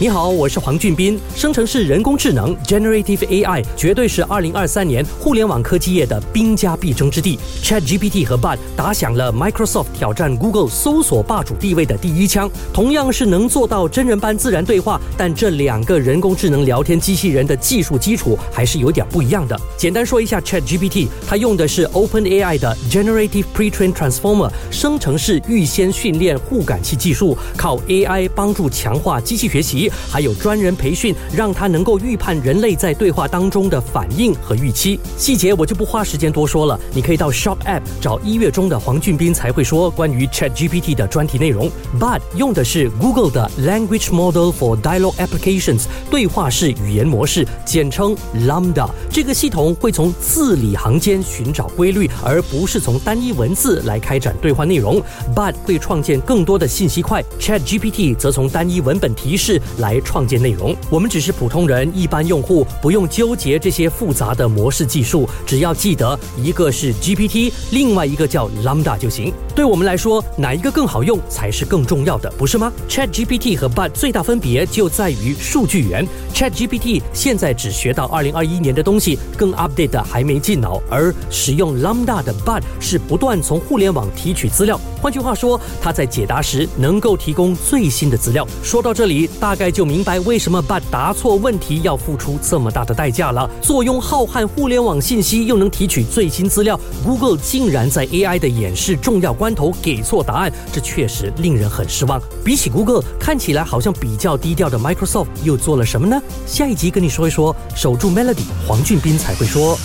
你好，我是黄俊斌。生成式人工智能 （Generative AI） 绝对是2023年互联网科技业的兵家必争之地。ChatGPT 和 Bard 打响了 Microsoft 挑战 Google 搜索霸主地位的第一枪。同样是能做到真人般自然对话，但这两个人工智能聊天机器人的技术基础还是有点不一样的。简单说一下，ChatGPT 它用的是 OpenAI 的 Generative Pre-trained Transformer 生成式预先训练互感器技术，靠 AI 帮助强化机器学习。还有专人培训，让他能够预判人类在对话当中的反应和预期。细节我就不花时间多说了，你可以到 Shop App 找一月中的黄俊斌才会说关于 Chat GPT 的专题内容。But 用的是 Google 的 Language Model for Dialogue Applications 对话式语言模式，简称 Lambda。这个系统会从字里行间寻找规律，而不是从单一文字来开展对话内容。But 会创建更多的信息块，Chat GPT 则从单一文本提示。来创建内容，我们只是普通人，一般用户不用纠结这些复杂的模式技术，只要记得一个是 GPT，另外一个叫 Lambda 就行。对我们来说，哪一个更好用才是更重要的，不是吗？Chat GPT 和 BAT 最大分别就在于数据源。Chat GPT 现在只学到2021年的东西，更 update 的还没进脑，而使用 Lambda 的 BAT 是不断从互联网提取资料。换句话说，它在解答时能够提供最新的资料。说到这里，大概就明白为什么 Bard 答错问题要付出这么大的代价了。坐拥浩瀚互联网信息，又能提取最新资料，Google 竟然在 AI 的演示重要关头给错答案，这确实令人很失望。比起 Google，看起来好像比较低调的 Microsoft 又做了什么呢？下一集跟你说一说。守住 Melody，黄俊斌才会说。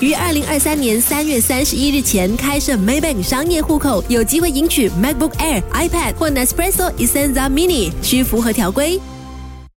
于二零二三年三月三十一日前开设 Maybank 商业户口，有机会赢取 MacBook Air、iPad 或 Nespresso Essenza Mini，需符合条规。